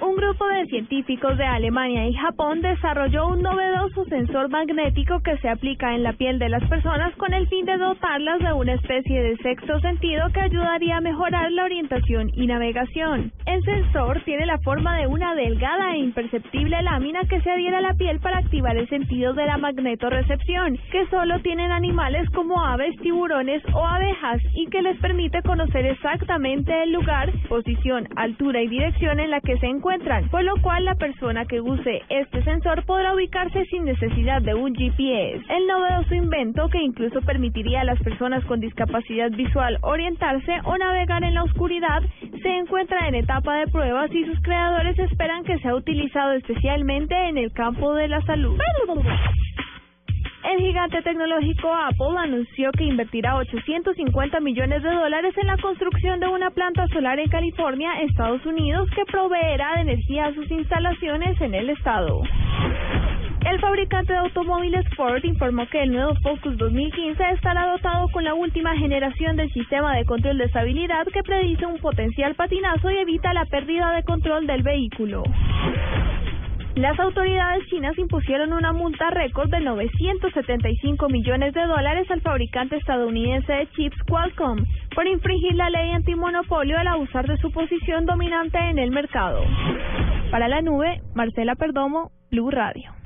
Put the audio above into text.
Un grupo de científicos de Alemania y Japón desarrolló un novedoso sensor magnético que se aplica en la piel de las personas con el fin de dotarlas de una especie de sexto sentido que ayudaría a mejorar la orientación y navegación. El sensor tiene la forma de una delgada e imperceptible lámina que se adhiere a la piel para activar el sentido de la magnetorrecepción, que solo tienen animales como aves, tiburones o abejas y que les permite conocer exactamente el lugar, posición, altura y dirección en la que se encuentran por lo cual la persona que use este sensor podrá ubicarse sin necesidad de un GPS. El novedoso invento, que incluso permitiría a las personas con discapacidad visual orientarse o navegar en la oscuridad, se encuentra en etapa de pruebas y sus creadores esperan que sea utilizado especialmente en el campo de la salud. El gigante tecnológico Apple anunció que invertirá 850 millones de dólares en la construcción de una planta solar en California, Estados Unidos, que proveerá de energía a sus instalaciones en el estado. El fabricante de automóviles Ford informó que el nuevo Focus 2015 estará dotado con la última generación del sistema de control de estabilidad que predice un potencial patinazo y evita la pérdida de control del vehículo. Las autoridades chinas impusieron una multa récord de 975 millones de dólares al fabricante estadounidense de chips Qualcomm por infringir la ley antimonopolio al abusar de su posición dominante en el mercado. Para la nube, Marcela Perdomo, Blue Radio.